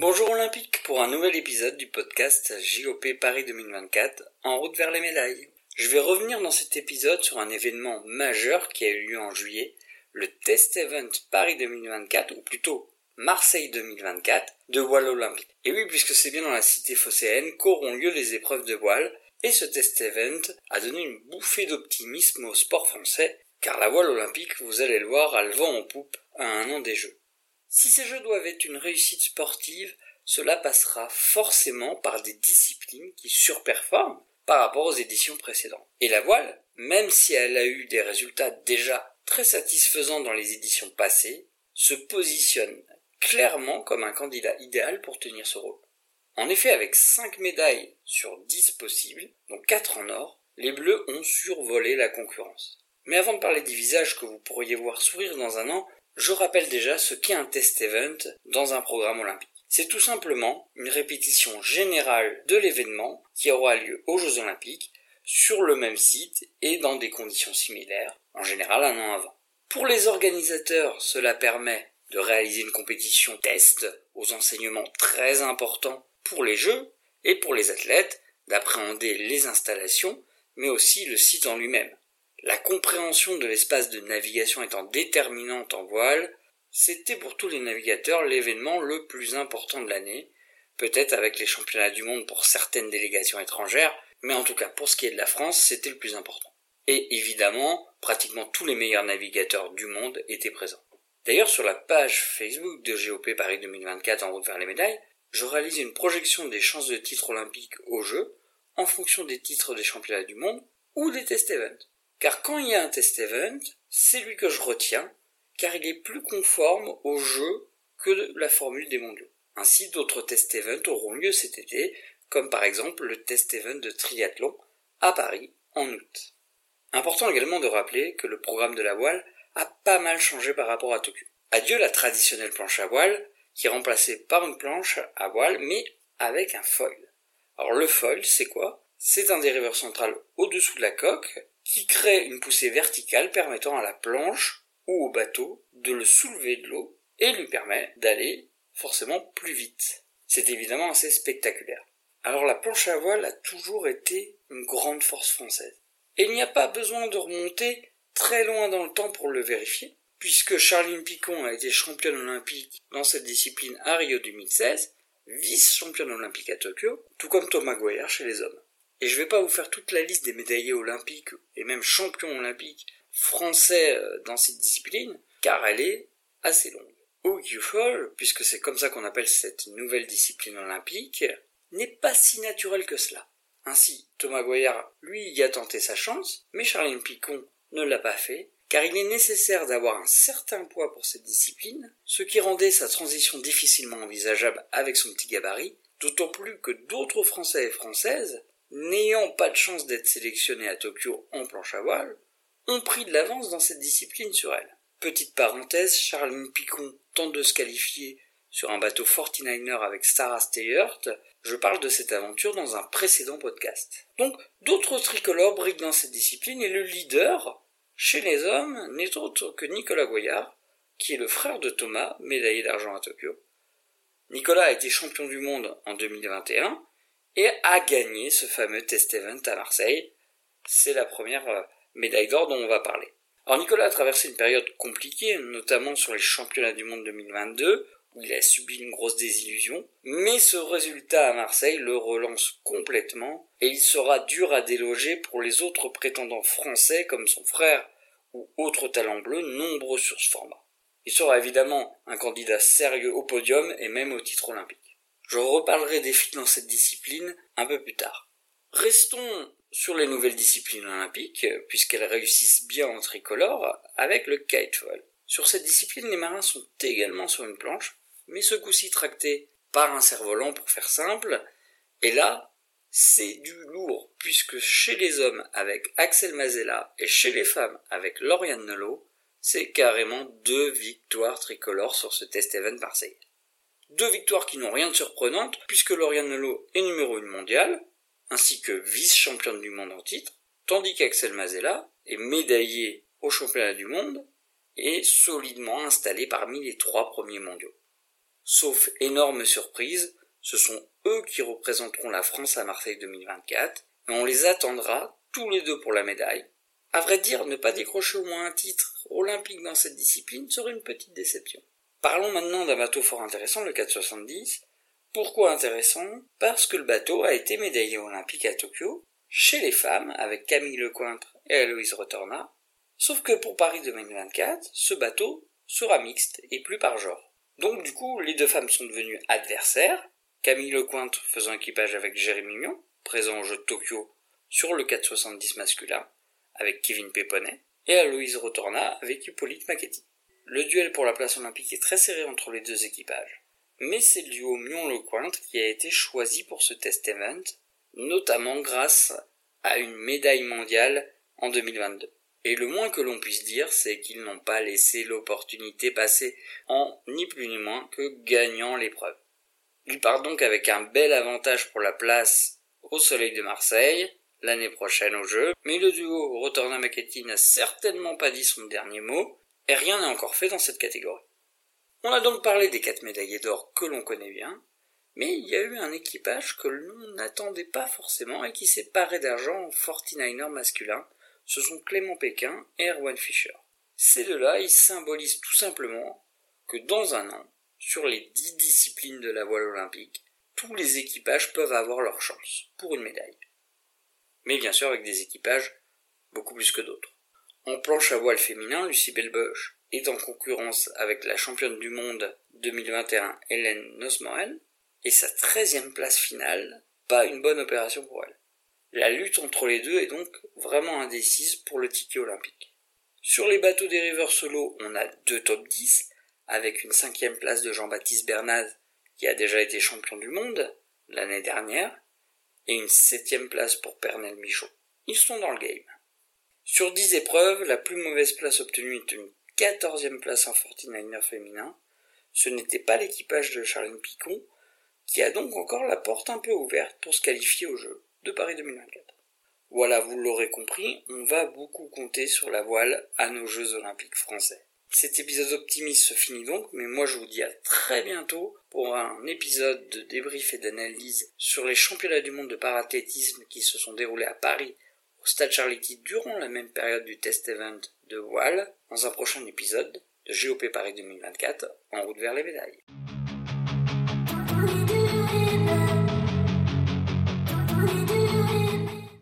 Bonjour Olympique pour un nouvel épisode du podcast JOP Paris 2024 en route vers les médailles. Je vais revenir dans cet épisode sur un événement majeur qui a eu lieu en juillet, le Test Event Paris 2024 ou plutôt Marseille 2024 de voile olympique. Et oui, puisque c'est bien dans la cité phocéenne qu'auront lieu les épreuves de voile, et ce test event a donné une bouffée d'optimisme au sport français, car la voile olympique, vous allez le voir, a le vent en poupe à un an des Jeux. Si ces Jeux doivent être une réussite sportive, cela passera forcément par des disciplines qui surperforment par rapport aux éditions précédentes. Et la voile, même si elle a eu des résultats déjà très satisfaisants dans les éditions passées, se positionne clairement comme un candidat idéal pour tenir ce rôle. En effet, avec 5 médailles sur 10 possibles, dont 4 en or, les Bleus ont survolé la concurrence. Mais avant de parler des visages que vous pourriez voir sourire dans un an, je rappelle déjà ce qu'est un test event dans un programme olympique. C'est tout simplement une répétition générale de l'événement qui aura lieu aux Jeux olympiques sur le même site et dans des conditions similaires, en général un an avant. Pour les organisateurs, cela permet de réaliser une compétition test aux enseignements très importants pour les jeux et pour les athlètes d'appréhender les installations mais aussi le site en lui-même. La compréhension de l'espace de navigation étant déterminante en voile, c'était pour tous les navigateurs l'événement le plus important de l'année, peut-être avec les championnats du monde pour certaines délégations étrangères, mais en tout cas pour ce qui est de la France, c'était le plus important. Et évidemment, pratiquement tous les meilleurs navigateurs du monde étaient présents. D'ailleurs, sur la page Facebook de GOP Paris 2024 en route vers les médailles, je réalise une projection des chances de titre olympique au jeu en fonction des titres des championnats du monde ou des test events. Car quand il y a un test event, c'est lui que je retiens, car il est plus conforme au jeu que la formule des mondiaux. Ainsi, d'autres test events auront lieu cet été, comme par exemple le test event de triathlon à Paris en août. Important également de rappeler que le programme de la voile a pas mal changé par rapport à Tokyo. Adieu la traditionnelle planche à voile, qui est remplacée par une planche à voile, mais avec un foil. Alors le foil, c'est quoi? C'est un dériveur central au-dessous de la coque, qui crée une poussée verticale permettant à la planche ou au bateau de le soulever de l'eau et lui permet d'aller forcément plus vite. C'est évidemment assez spectaculaire. Alors la planche à voile a toujours été une grande force française. Et il n'y a pas besoin de remonter très loin dans le temps pour le vérifier, puisque Charline Picon a été championne olympique dans cette discipline à Rio 2016, vice-championne olympique à Tokyo, tout comme Thomas Goyer chez les hommes. Et je ne vais pas vous faire toute la liste des médaillés olympiques et même champions olympiques français euh, dans cette discipline, car elle est assez longue. Au puisque c'est comme ça qu'on appelle cette nouvelle discipline olympique, n'est pas si naturel que cela. Ainsi, Thomas Goyard, lui, y a tenté sa chance, mais Charline Picon ne l'a pas fait, car il est nécessaire d'avoir un certain poids pour cette discipline, ce qui rendait sa transition difficilement envisageable avec son petit gabarit, d'autant plus que d'autres Français et Françaises, n'ayant pas de chance d'être sélectionnés à Tokyo en planche à voile, ont pris de l'avance dans cette discipline sur elle. Petite parenthèse, Charline Picon tente de se qualifier sur un bateau 49er avec Sarah Steyert, je parle de cette aventure dans un précédent podcast. Donc, d'autres tricolores brillent dans cette discipline et le leader, chez les hommes, n'est autre que Nicolas Goyard, qui est le frère de Thomas, médaillé d'argent à Tokyo. Nicolas a été champion du monde en 2021 et a gagné ce fameux test event à Marseille. C'est la première euh, médaille d'or dont on va parler. Alors Nicolas a traversé une période compliquée, notamment sur les championnats du monde 2022, où il a subi une grosse désillusion, mais ce résultat à Marseille le relance complètement et il sera dur à déloger pour les autres prétendants français comme son frère ou autres talents bleus nombreux sur ce format. Il sera évidemment un candidat sérieux au podium et même au titre olympique. Je reparlerai des filles dans cette discipline un peu plus tard. Restons sur les nouvelles disciplines olympiques, puisqu'elles réussissent bien en tricolore, avec le kiteball. Sur cette discipline, les marins sont également sur une planche, mais ce coup-ci tracté par un cerf-volant pour faire simple, et là, c'est du lourd, puisque chez les hommes avec Axel Mazella et chez les femmes avec Lauriane Nolot, c'est carrément deux victoires tricolores sur ce test event Marseille. Deux victoires qui n'ont rien de surprenante, puisque Lauriane Nolot est numéro 1 mondiale, ainsi que vice-championne du monde en titre, tandis qu'Axel Mazella est médaillé au championnat du monde et solidement installé parmi les trois premiers mondiaux. Sauf énorme surprise, ce sont eux qui représenteront la France à Marseille 2024, et on les attendra tous les deux pour la médaille. À vrai dire, ne pas décrocher au moins un titre olympique dans cette discipline serait une petite déception. Parlons maintenant d'un bateau fort intéressant, le 470. Pourquoi intéressant? Parce que le bateau a été médaillé olympique à Tokyo, chez les femmes, avec Camille Lecointre et Aloïse Retorna. Sauf que pour Paris 2024, ce bateau sera mixte et plus par genre. Donc du coup, les deux femmes sont devenues adversaires, Camille Lecointre faisant équipage avec Jérémy Mion, présent au jeu de Tokyo sur le 470 masculin, avec Kevin Péponnet, et Aloïse Rotorna avec Hippolyte. Le duel pour la place olympique est très serré entre les deux équipages. Mais c'est le duo Mion-Lecointre qui a été choisi pour ce test event, notamment grâce à une médaille mondiale en 2022. Et le moins que l'on puisse dire, c'est qu'ils n'ont pas laissé l'opportunité passer en ni plus ni moins que gagnant l'épreuve. Ils partent donc avec un bel avantage pour la place au soleil de Marseille, l'année prochaine au jeu, mais le duo Rotorna Machetti n'a certainement pas dit son dernier mot, rien n'est encore fait dans cette catégorie. On a donc parlé des quatre médaillés d'or que l'on connaît bien, mais il y a eu un équipage que l'on n'attendait pas forcément et qui s'est paré d'argent en 49er masculin, ce sont Clément Pékin et Erwan Fischer. Ces deux-là, ils symbolisent tout simplement que dans un an, sur les dix disciplines de la voile olympique, tous les équipages peuvent avoir leur chance pour une médaille mais bien sûr avec des équipages beaucoup plus que d'autres. En planche à voile féminin, Lucie Belboche est en concurrence avec la championne du monde 2021 Hélène Nosmoen, et sa treizième place finale, pas une bonne opération pour elle. La lutte entre les deux est donc vraiment indécise pour le ticket olympique. Sur les bateaux des rivers solo, on a deux top 10, avec une cinquième place de Jean-Baptiste Bernaz, qui a déjà été champion du monde l'année dernière, et une septième place pour Pernel Michaud. Ils sont dans le game. Sur dix épreuves, la plus mauvaise place obtenue est une quatorzième place en 49er féminin. Ce n'était pas l'équipage de Charline Picon, qui a donc encore la porte un peu ouverte pour se qualifier au jeu de Paris 2024. Voilà, vous l'aurez compris, on va beaucoup compter sur la voile à nos Jeux olympiques français. Cet épisode optimiste se finit donc, mais moi je vous dis à très bientôt pour un épisode de débrief et d'analyse sur les championnats du monde de parathlétisme qui se sont déroulés à Paris au Stade Charletti durant la même période du test event de voile dans un prochain épisode de GOP Paris 2024 en route vers les médailles.